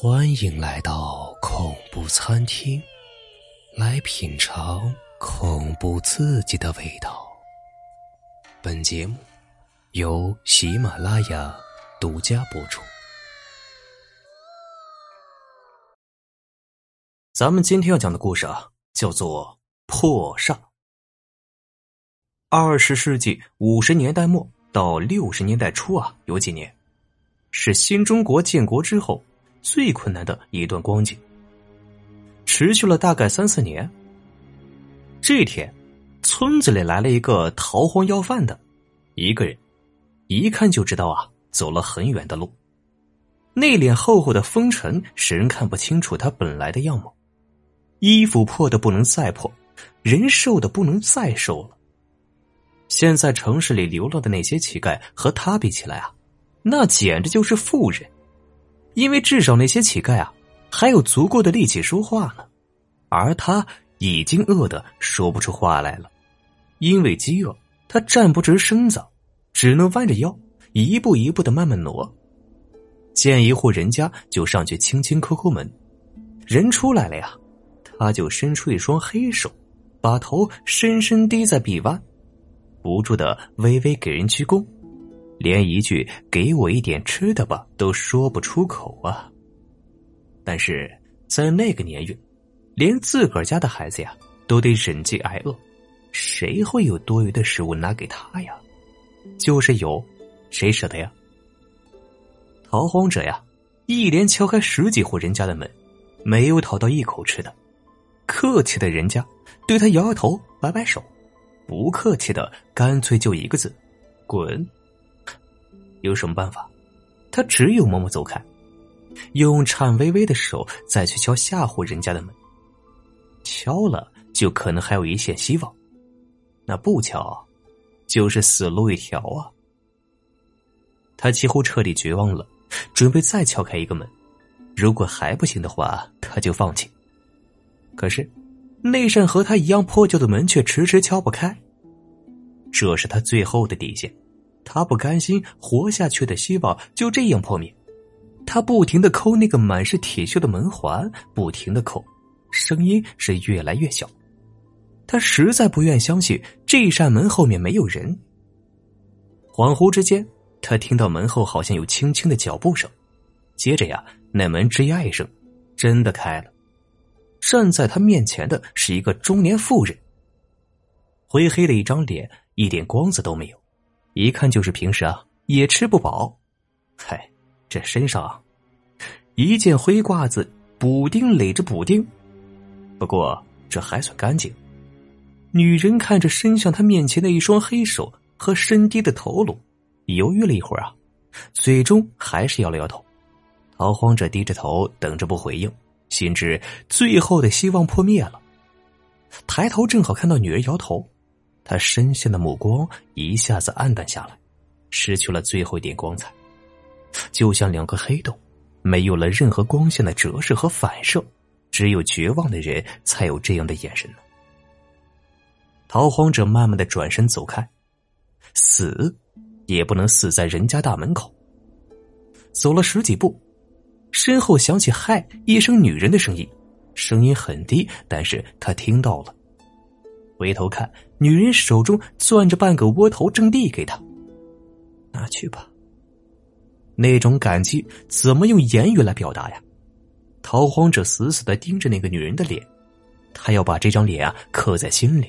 欢迎来到恐怖餐厅，来品尝恐怖刺激的味道。本节目由喜马拉雅独家播出。咱们今天要讲的故事啊，叫做《破煞》。二十世纪五十年代末到六十年代初啊，有几年是新中国建国之后。最困难的一段光景，持续了大概三四年。这天，村子里来了一个逃荒要饭的，一个人，一看就知道啊，走了很远的路。那脸厚厚的风尘，使人看不清楚他本来的样貌。衣服破的不能再破，人瘦的不能再瘦了。现在城市里流浪的那些乞丐和他比起来啊，那简直就是富人。因为至少那些乞丐啊，还有足够的力气说话呢，而他已经饿得说不出话来了。因为饥饿，他站不直身子，只能弯着腰，一步一步的慢慢挪。见一户人家，就上去轻轻叩叩门。人出来了呀，他就伸出一双黑手，把头深深低在臂弯，不住的微微给人鞠躬。连一句“给我一点吃的吧”都说不出口啊！但是在那个年月，连自个儿家的孩子呀都得忍饥挨饿，谁会有多余的食物拿给他呀？就是有，谁舍得呀？逃荒者呀，一连敲开十几户人家的门，没有讨到一口吃的。客气的人家对他摇摇头，摆摆手；不客气的，干脆就一个字：滚。有什么办法？他只有默默走开，用颤巍巍的手再去敲下户人家的门。敲了，就可能还有一线希望；那不敲，就是死路一条啊！他几乎彻底绝望了，准备再敲开一个门。如果还不行的话，他就放弃。可是，那扇和他一样破旧的门却迟迟敲不开，这是他最后的底线。他不甘心活下去的希望就这样破灭，他不停的抠那个满是铁锈的门环，不停的抠，声音是越来越小。他实在不愿相信这扇门后面没有人。恍惚之间，他听到门后好像有轻轻的脚步声，接着呀，那门吱呀一声，真的开了。站在他面前的是一个中年妇人，灰黑的一张脸，一点光泽都没有。一看就是平时啊也吃不饱，嗨，这身上啊一件灰褂子，补丁垒着补丁，不过这还算干净。女人看着伸向他面前的一双黑手和深低的头颅，犹豫了一会儿啊，最终还是摇了摇头。逃荒者低着头等着不回应，心知最后的希望破灭了。抬头正好看到女人摇头。他深陷的目光一下子暗淡下来，失去了最后一点光彩，就像两个黑洞，没有了任何光线的折射和反射，只有绝望的人才有这样的眼神呢。逃荒者慢慢的转身走开，死也不能死在人家大门口。走了十几步，身后响起“嗨”一声女人的声音，声音很低，但是他听到了。回头看，女人手中攥着半个窝头，正递给他：“拿去吧。”那种感激怎么用言语来表达呀？逃荒者死死的盯着那个女人的脸，他要把这张脸啊刻在心里。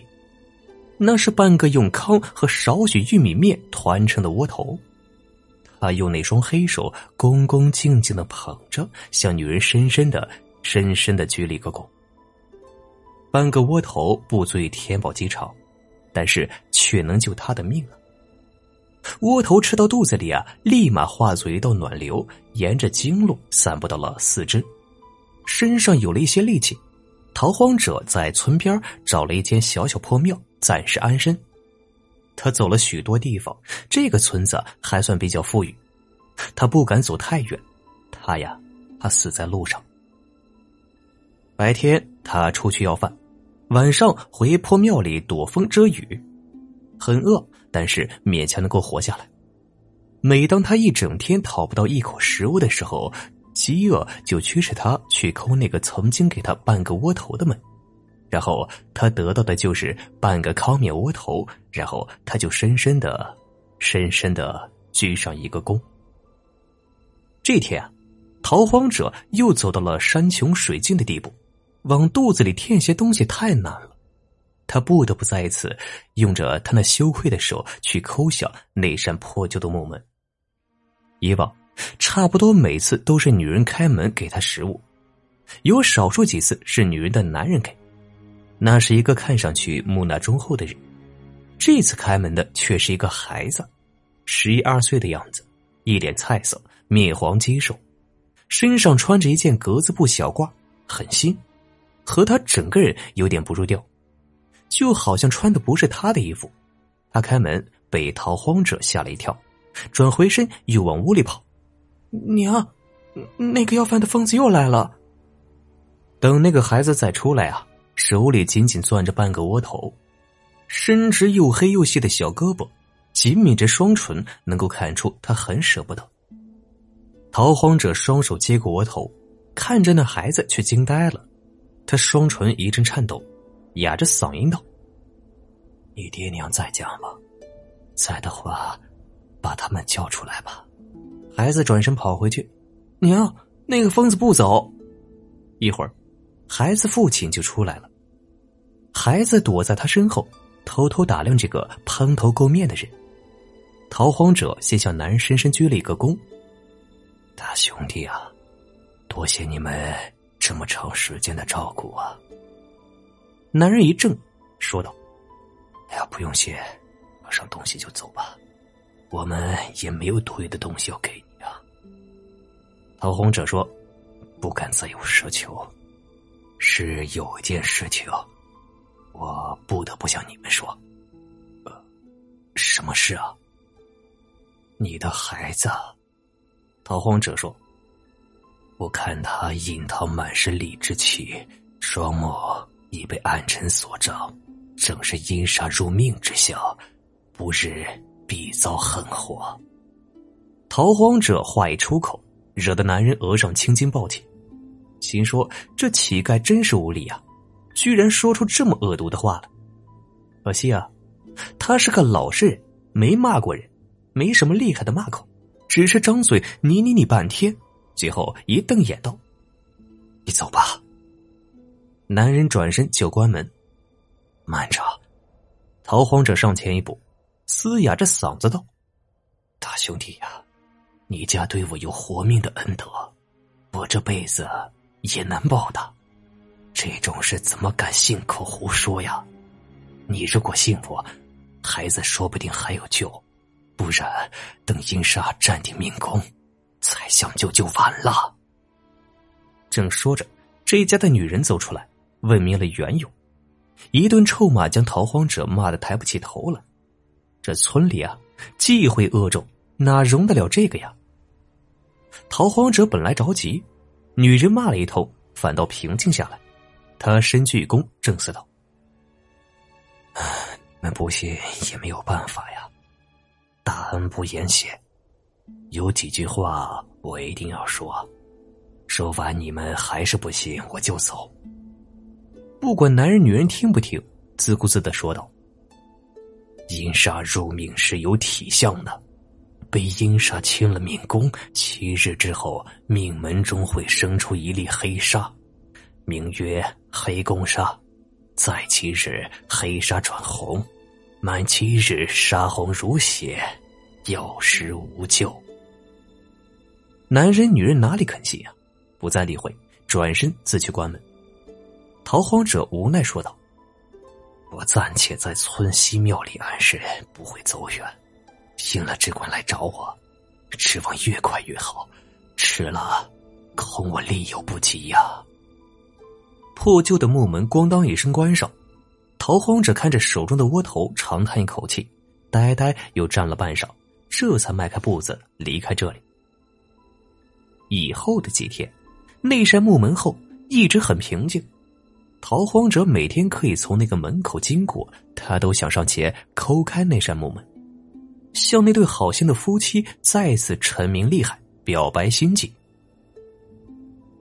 那是半个用糠和少许玉米面团成的窝头，他用那双黑手恭恭敬敬的捧着，向女人深深的、深深的鞠了一个躬。半个窝头不足以填饱饥肠，但是却能救他的命啊！窝头吃到肚子里啊，立马化作一道暖流，沿着经络散布到了四肢，身上有了一些力气。逃荒者在村边找了一间小小破庙，暂时安身。他走了许多地方，这个村子还算比较富裕，他不敢走太远，他呀，怕死在路上。白天他出去要饭。晚上回破庙里躲风遮雨，很饿，但是勉强能够活下来。每当他一整天讨不到一口食物的时候，饥饿就驱使他去抠那个曾经给他半个窝头的门，然后他得到的就是半个糠面窝头，然后他就深深的、深深的鞠上一个躬。这天啊，逃荒者又走到了山穷水尽的地步，往肚子里填些东西太难了，他不得不再次用着他那羞愧的手去抠响那扇破旧的木门。以往。差不多每次都是女人开门给他食物，有少数几次是女人的男人给。那是一个看上去木讷忠厚的人，这次开门的却是一个孩子，十一二岁的样子，一脸菜色，面黄肌瘦，身上穿着一件格子布小褂，很新，和他整个人有点不入调，就好像穿的不是他的衣服。他开门被逃荒者吓了一跳，转回身又往屋里跑。娘，那个要饭的疯子又来了。等那个孩子再出来啊，手里紧紧攥着半个窝头，伸直又黑又细的小胳膊，紧抿着双唇，能够看出他很舍不得。逃荒者双手接过窝头，看着那孩子，却惊呆了。他双唇一阵颤抖，哑着嗓音道：“你爹娘在家吗？在的话，把他们叫出来吧。”孩子转身跑回去，娘，那个疯子不走。一会儿，孩子父亲就出来了。孩子躲在他身后，偷偷打量这个蓬头垢面的人。逃荒者先向男人深深鞠了一个躬：“大兄弟啊，多谢你们这么长时间的照顾啊。”男人一怔，说道：“哎呀，不用谢，拿上东西就走吧，我们也没有多余的东西要给你啊。”逃荒者说：“不敢再有奢求，是有一件事情，我不得不向你们说。呃，什么事啊？你的孩子。”逃荒者说：“我看他印堂满是理之气，双目已被暗沉所障，正是阴煞入命之相，不日必遭横祸。”逃荒者话一出口。惹得男人额上青筋暴起，心说：“这乞丐真是无礼啊，居然说出这么恶毒的话了。”可惜啊，他是个老实人，没骂过人，没什么厉害的骂口，只是张嘴你你你半天，最后一瞪眼道：“你走吧。”男人转身就关门，慢着，逃荒者上前一步，嘶哑着嗓子道：“大兄弟呀！”你家对我有活命的恩德，我这辈子也难报答。这种事怎么敢信口胡说呀？你如果信我，孩子说不定还有救；不然，等阴煞占定命宫，再相救就晚了。正说着，这一家的女人走出来，问明了缘由，一顿臭骂将逃荒者骂得抬不起头来。这村里啊，忌讳恶众，哪容得了这个呀？逃荒者本来着急，女人骂了一通，反倒平静下来。他深鞠一躬，正色道：“你们不信也没有办法呀，大恩不言谢。有几句话我一定要说，说完你们还是不信，我就走。”不管男人女人听不听，自顾自的说道：“阴煞入命是有体相的。”被阴煞侵了命宫，七日之后，命门中会生出一粒黑煞，名曰黑宫煞。再七日，黑煞转红，满七日，杀红如血，有时无救。男人女人哪里肯信啊？不再理会，转身自去关门。逃荒者无奈说道：“我暂且在村西庙里安身，不会走远。”应了只管来找我，指望越快越好。迟了，恐我力有不及呀。破旧的木门咣当一声关上，逃荒者看着手中的窝头，长叹一口气，呆呆又站了半晌，这才迈开步子离开这里。以后的几天，那扇木门后一直很平静。逃荒者每天可以从那个门口经过，他都想上前抠开那扇木门。向那对好心的夫妻再次陈明厉害，表白心迹。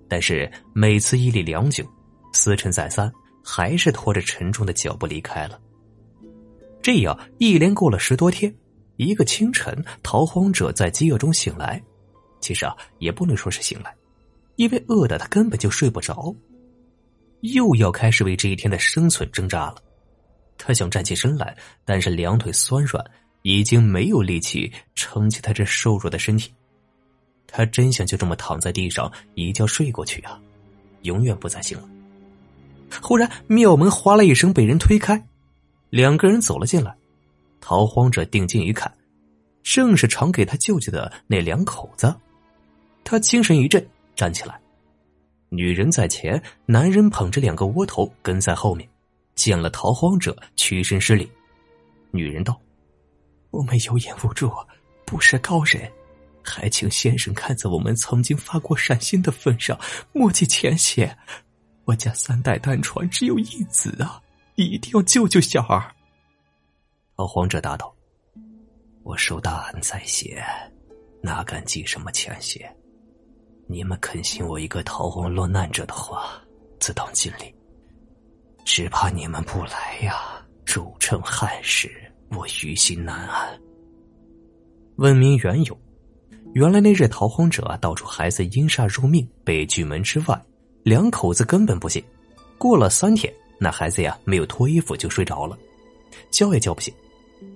但是每次一立良久，思忖再三，还是拖着沉重的脚步离开了。这样一连过了十多天，一个清晨，逃荒者在饥饿中醒来。其实啊，也不能说是醒来，因为饿的他根本就睡不着。又要开始为这一天的生存挣扎了。他想站起身来，但是两腿酸软，已经没有力气撑起他这瘦弱的身体。他真想就这么躺在地上一觉睡过去啊，永远不再醒了。忽然，庙门哗啦一声被人推开，两个人走了进来。逃荒者定睛一看，正是常给他救济的那两口子。他精神一振，站起来。女人在前，男人捧着两个窝头跟在后面。见了逃荒者，屈身施礼。女人道：“我们有眼无珠，不是高人，还请先生看在我们曾经发过善心的份上，莫计前嫌。我家三代单传，只有一子啊，一定要救救小儿。”逃荒者答道：“我受大恩在先，哪敢记什么前嫌？你们肯信我一个逃荒落难者的话，自当尽力。”只怕你们不来呀！主称憾事，我于心难安。问明缘由，原来那日逃荒者道出孩子因煞入命，被拒门之外。两口子根本不信。过了三天，那孩子呀没有脱衣服就睡着了，叫也叫不醒。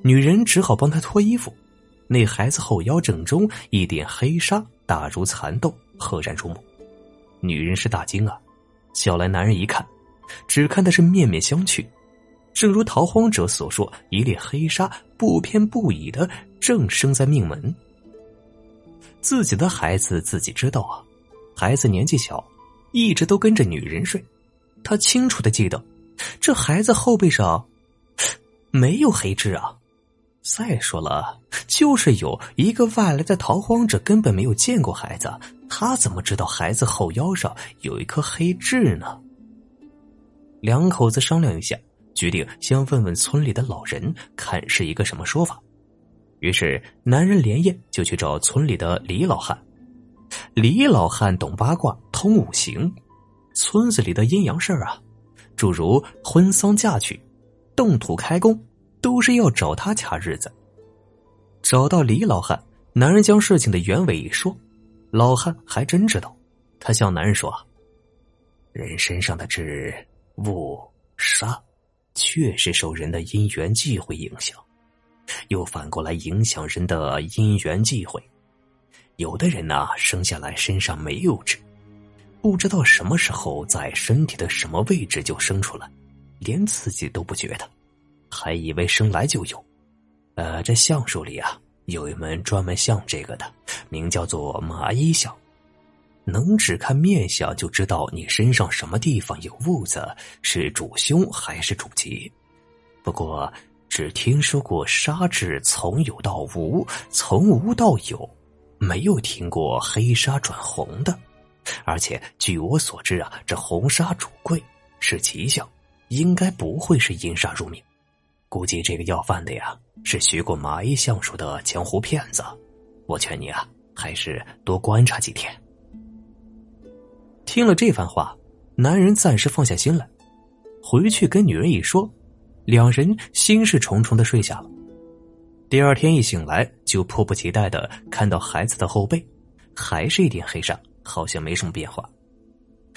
女人只好帮他脱衣服。那孩子后腰正中一点黑纱，大如蚕豆，赫然入目。女人是大惊啊，叫来男人一看。只看的是面面相觑，正如逃荒者所说，一列黑纱不偏不倚的正生在命门。自己的孩子自己知道啊，孩子年纪小，一直都跟着女人睡。他清楚的记得，这孩子后背上没有黑痣啊。再说了，就是有一个外来的逃荒者，根本没有见过孩子，他怎么知道孩子后腰上有一颗黑痣呢？两口子商量一下，决定先问问村里的老人，看是一个什么说法。于是，男人连夜就去找村里的李老汉。李老汉懂八卦，通五行，村子里的阴阳事儿啊，诸如婚丧嫁娶、动土开工，都是要找他掐日子。找到李老汉，男人将事情的原委一说，老汉还真知道。他向男人说：“人身上的痣。”物杀，确实受人的因缘际会影响，又反过来影响人的因缘际会。有的人呢，生下来身上没有痣，不知道什么时候在身体的什么位置就生出来，连自己都不觉得，还以为生来就有。呃，这相术里啊，有一门专门像这个的，名叫做麻衣相。能只看面相就知道你身上什么地方有痦子，是主凶还是主吉。不过只听说过杀痣从有到无，从无到有，没有听过黑纱转红的。而且据我所知啊，这红纱主贵，是吉祥，应该不会是阴煞入命。估计这个要饭的呀，是学过麻衣相术的江湖骗子。我劝你啊，还是多观察几天。听了这番话，男人暂时放下心来，回去跟女人一说，两人心事重重的睡下了。第二天一醒来，就迫不及待的看到孩子的后背，还是一点黑纱，好像没什么变化。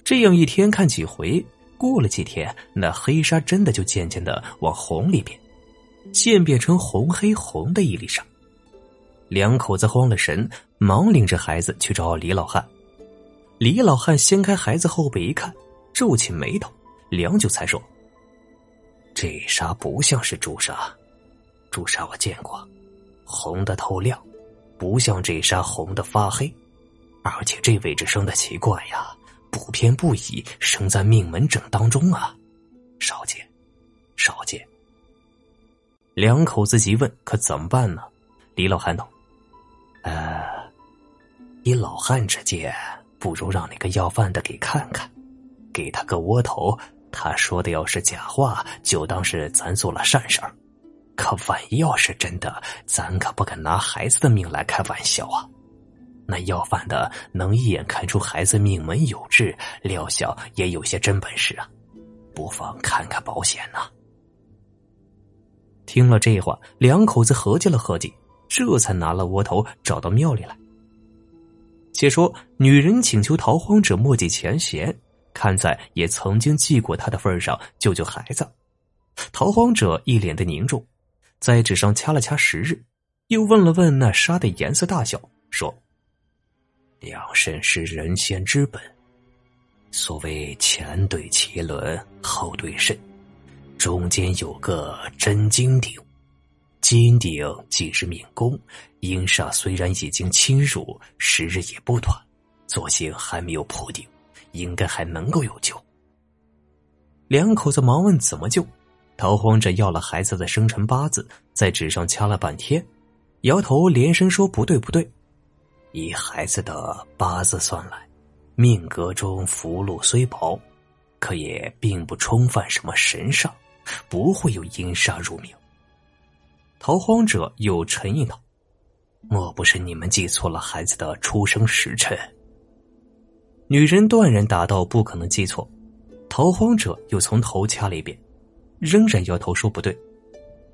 这样一天看几回，过了几天，那黑纱真的就渐渐的往红里变，渐变成红黑红的一粒沙。两口子慌了神，忙领着孩子去找李老汉。李老汉掀开孩子后背一看，皱起眉头，良久才说：“这纱不像是朱砂，朱砂我见过，红的透亮，不像这纱红的发黑，而且这位置生的奇怪呀，不偏不倚，生在命门正当中啊，少见，少见。”两口子急问：“可怎么办呢？”李老汉道：“呃，以老汉之见。”不如让那个要饭的给看看，给他个窝头。他说的要是假话，就当是咱做了善事儿。可万一要是真的，咱可不敢拿孩子的命来开玩笑啊！那要饭的能一眼看出孩子命门有痣，料想也有些真本事啊，不妨看看保险呐。听了这话，两口子合计了合计，这才拿了窝头找到庙里来。且说女人请求逃荒者莫记前嫌，看在也曾经记过他的份上，救救孩子。逃荒者一脸的凝重，在纸上掐了掐时日，又问了问那沙的颜色大小，说。两肾是人仙之本。所谓前对脐轮，后对肾，中间有个真金顶。金顶既是命宫，阴煞虽然已经侵入，时日也不短，作性还没有破顶，应该还能够有救。两口子忙问怎么救，逃荒者要了孩子的生辰八字，在纸上掐了半天，摇头连声说不对不对。以孩子的八字算来，命格中福禄虽薄，可也并不冲犯什么神煞，不会有阴煞入命。逃荒者又沉吟道：“莫不是你们记错了孩子的出生时辰？”女人断然答道：“不可能记错。”逃荒者又从头掐了一遍，仍然摇头说：“不对。”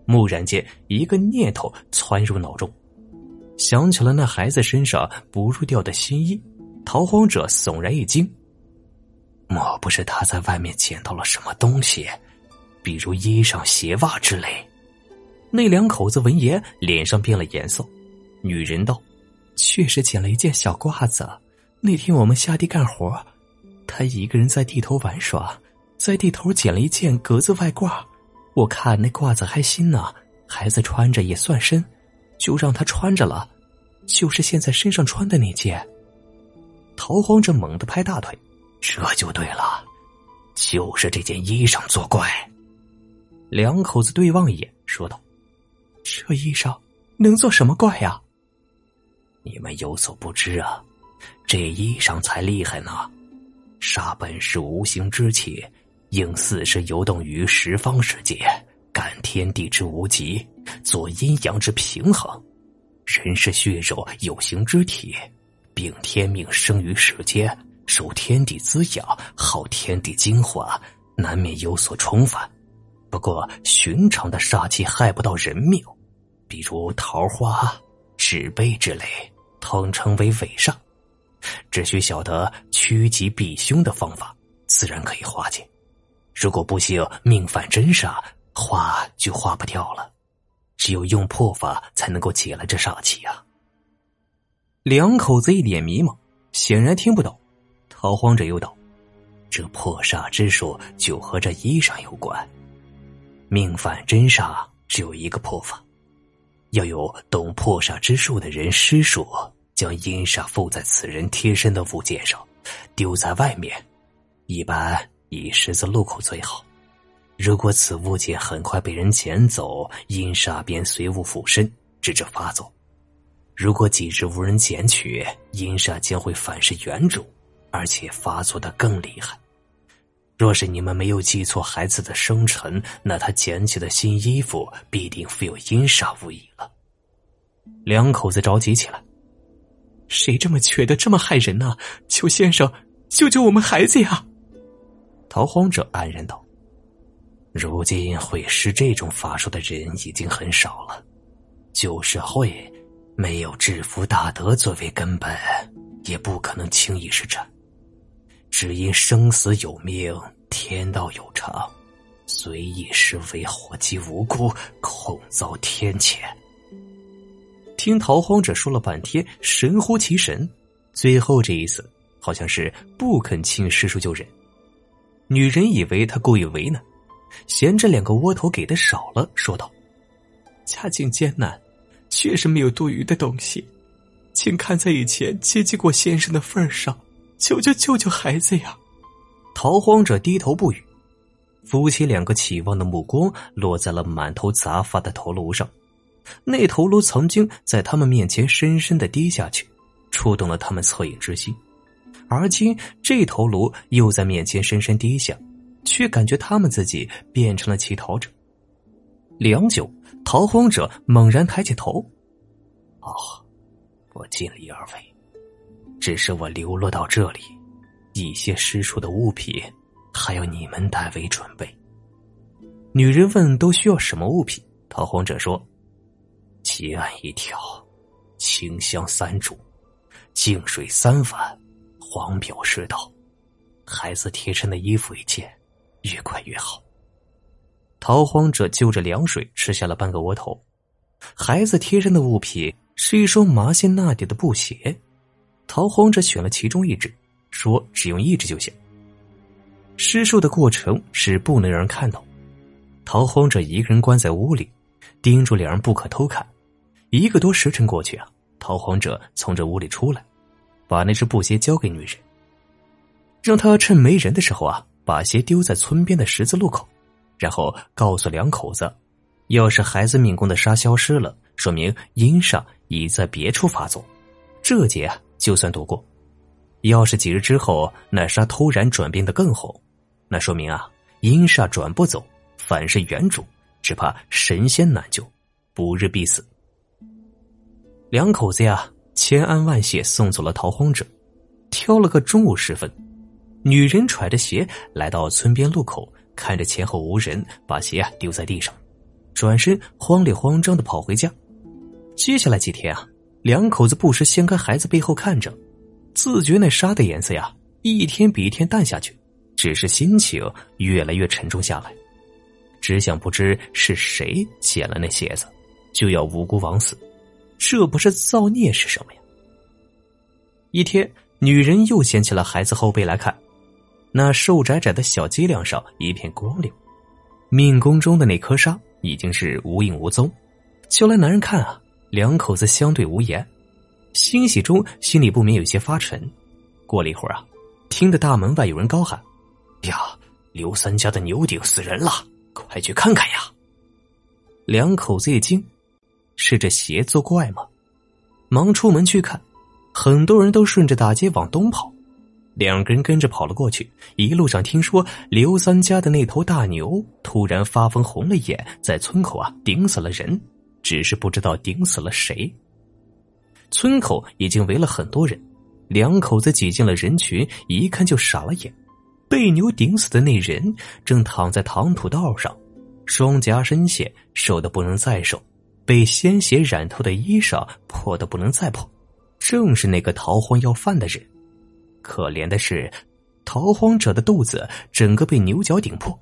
蓦然间，一个念头窜入脑中。想起了那孩子身上不入掉的新衣，逃荒者悚然一惊。莫不是他在外面捡到了什么东西，比如衣裳、鞋袜之类？那两口子闻言，脸上变了颜色。女人道：“确实捡了一件小褂子。那天我们下地干活，他一个人在地头玩耍，在地头捡了一件格子外褂。我看那褂子还新呢，孩子穿着也算身。”就让他穿着了，就是现在身上穿的那件。逃荒者猛地拍大腿，这就对了，就是这件衣裳作怪。两口子对望一眼，说道：“这衣裳能做什么怪呀？”你们有所不知啊，这衣裳才厉害呢。煞本是无形之气，应四时游动于十方世界。感天地之无极，做阴阳之平衡。人是血肉有形之体，并天命生于世间，受天地滋养，耗天地精华，难免有所冲犯。不过，寻常的煞气害不到人命，比如桃花、纸杯之类，统称为伪煞。只需晓得趋吉避凶的方法，自然可以化解。如果不幸命犯真煞，化就化不掉了，只有用破法才能够解了这煞气啊！两口子一脸迷茫，显然听不懂。逃荒者又道：“这破煞之术就和这衣裳有关。命犯真煞只有一个破法，要有懂破煞之术的人施术，将阴煞附在此人贴身的物件上，丢在外面，一般以十字路口最好。”如果此物件很快被人捡走，阴煞便随物附身，直至发作；如果几日无人捡取，阴煞将会反噬原主，而且发作的更厉害。若是你们没有记错孩子的生辰，那他捡起的新衣服必定附有阴煞无疑了。两口子着急起来：“谁这么缺德，这么害人呢？求先生救救我们孩子呀！”逃荒者安然道。如今会施这种法术的人已经很少了，就是会，没有制服大德作为根本，也不可能轻易施展。只因生死有命，天道有常，随意施为祸及无辜，恐遭天谴。听逃荒者说了半天，神乎其神，最后这一次好像是不肯请师叔救人。女人以为他故意为难。嫌这两个窝头给的少了，说道：“家境艰难，确实没有多余的东西，请看在以前接济过先生的份上，求求救救孩子呀！”逃荒者低头不语，夫妻两个期望的目光落在了满头杂发的头颅上。那头颅曾经在他们面前深深的低下去，触动了他们恻隐之心，而今这头颅又在面前深深低下。却感觉他们自己变成了乞讨者。良久，逃荒者猛然抬起头：“哦，我尽力而为，只是我流落到这里，一些失处的物品，还要你们代为准备。女人问：“都需要什么物品？”逃荒者说：“鸡案一条，清香三株，净水三碗，黄表十道，孩子贴身的衣服一件，越快越好。”逃荒者就着凉水吃下了半个窝头，孩子贴身的物品是一双麻线纳底的布鞋，逃荒者选了其中一只，说只用一只就行。施术的过程是不能让人看到，逃荒者一个人关在屋里，盯住两人不可偷看。一个多时辰过去啊，逃荒者从这屋里出来，把那只布鞋交给女人，让她趁没人的时候啊，把鞋丢在村边的十字路口。然后告诉两口子，要是孩子命宫的沙消失了，说明阴煞已在别处发作，这劫啊就算躲过；要是几日之后那沙突然转变的更红，那说明啊阴煞转不走，反是原主，只怕神仙难救，不日必死。两口子呀，千恩万谢送走了逃荒者，挑了个中午时分，女人揣着鞋来到村边路口。看着前后无人，把鞋啊丢在地上，转身慌里慌张的跑回家。接下来几天啊，两口子不时掀开孩子背后看着，自觉那沙的颜色呀一天比一天淡下去，只是心情越来越沉重下来。只想不知是谁捡了那鞋子，就要无辜枉死，这不是造孽是什么呀？一天，女人又掀起了孩子后背来看。那瘦窄窄的小脊梁上一片光溜，命宫中的那颗沙已经是无影无踪。叫来男人看啊，两口子相对无言，欣喜中心里不免有些发沉。过了一会儿啊，听得大门外有人高喊：“呀，刘三家的牛顶死人了，快去看看呀！”两口子一惊，是这邪作怪吗？忙出门去看，很多人都顺着大街往东跑。两个人跟着跑了过去，一路上听说刘三家的那头大牛突然发疯红了眼，在村口啊顶死了人，只是不知道顶死了谁。村口已经围了很多人，两口子挤进了人群，一看就傻了眼。被牛顶死的那人正躺在淌土道上，双颊深陷，瘦的不能再瘦，被鲜血染透的衣裳破的不能再破，正是那个逃荒要饭的人。可怜的是，逃荒者的肚子整个被牛角顶破，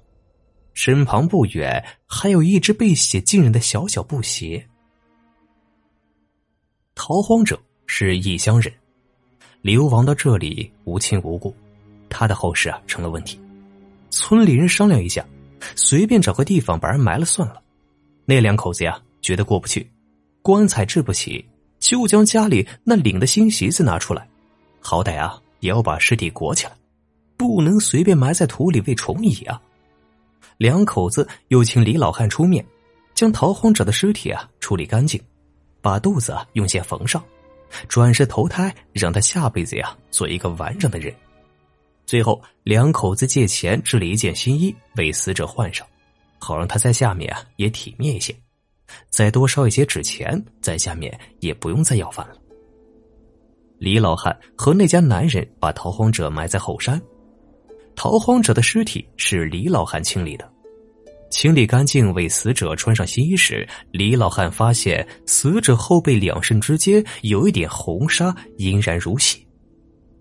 身旁不远还有一只被血浸染的小小布鞋。逃荒者是异乡人，流亡到这里无亲无故，他的后事啊成了问题。村里人商量一下，随便找个地方把人埋了算了。那两口子呀觉得过不去，棺材置不起，就将家里那领的新席子拿出来，好歹啊。也要把尸体裹起来，不能随便埋在土里喂虫蚁啊！两口子又请李老汉出面，将逃荒者的尸体啊处理干净，把肚子啊用线缝上，转世投胎，让他下辈子呀做一个完整的人。最后，两口子借钱织了一件新衣为死者换上，好让他在下面啊也体面一些。再多烧一些纸钱，在下面也不用再要饭了。李老汉和那家男人把逃荒者埋在后山，逃荒者的尸体是李老汉清理的。清理干净，为死者穿上新衣时，李老汉发现死者后背两肾之间有一点红纱，隐然如血。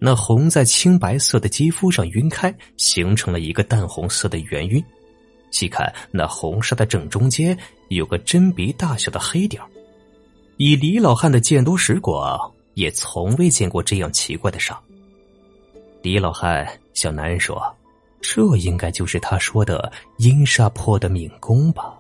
那红在青白色的肌肤上晕开，形成了一个淡红色的圆晕。细看那红纱的正中间有个针鼻大小的黑点以李老汉的见多识广。也从未见过这样奇怪的伤。李老汉小男人说：“这应该就是他说的阴煞破的敏宫吧。”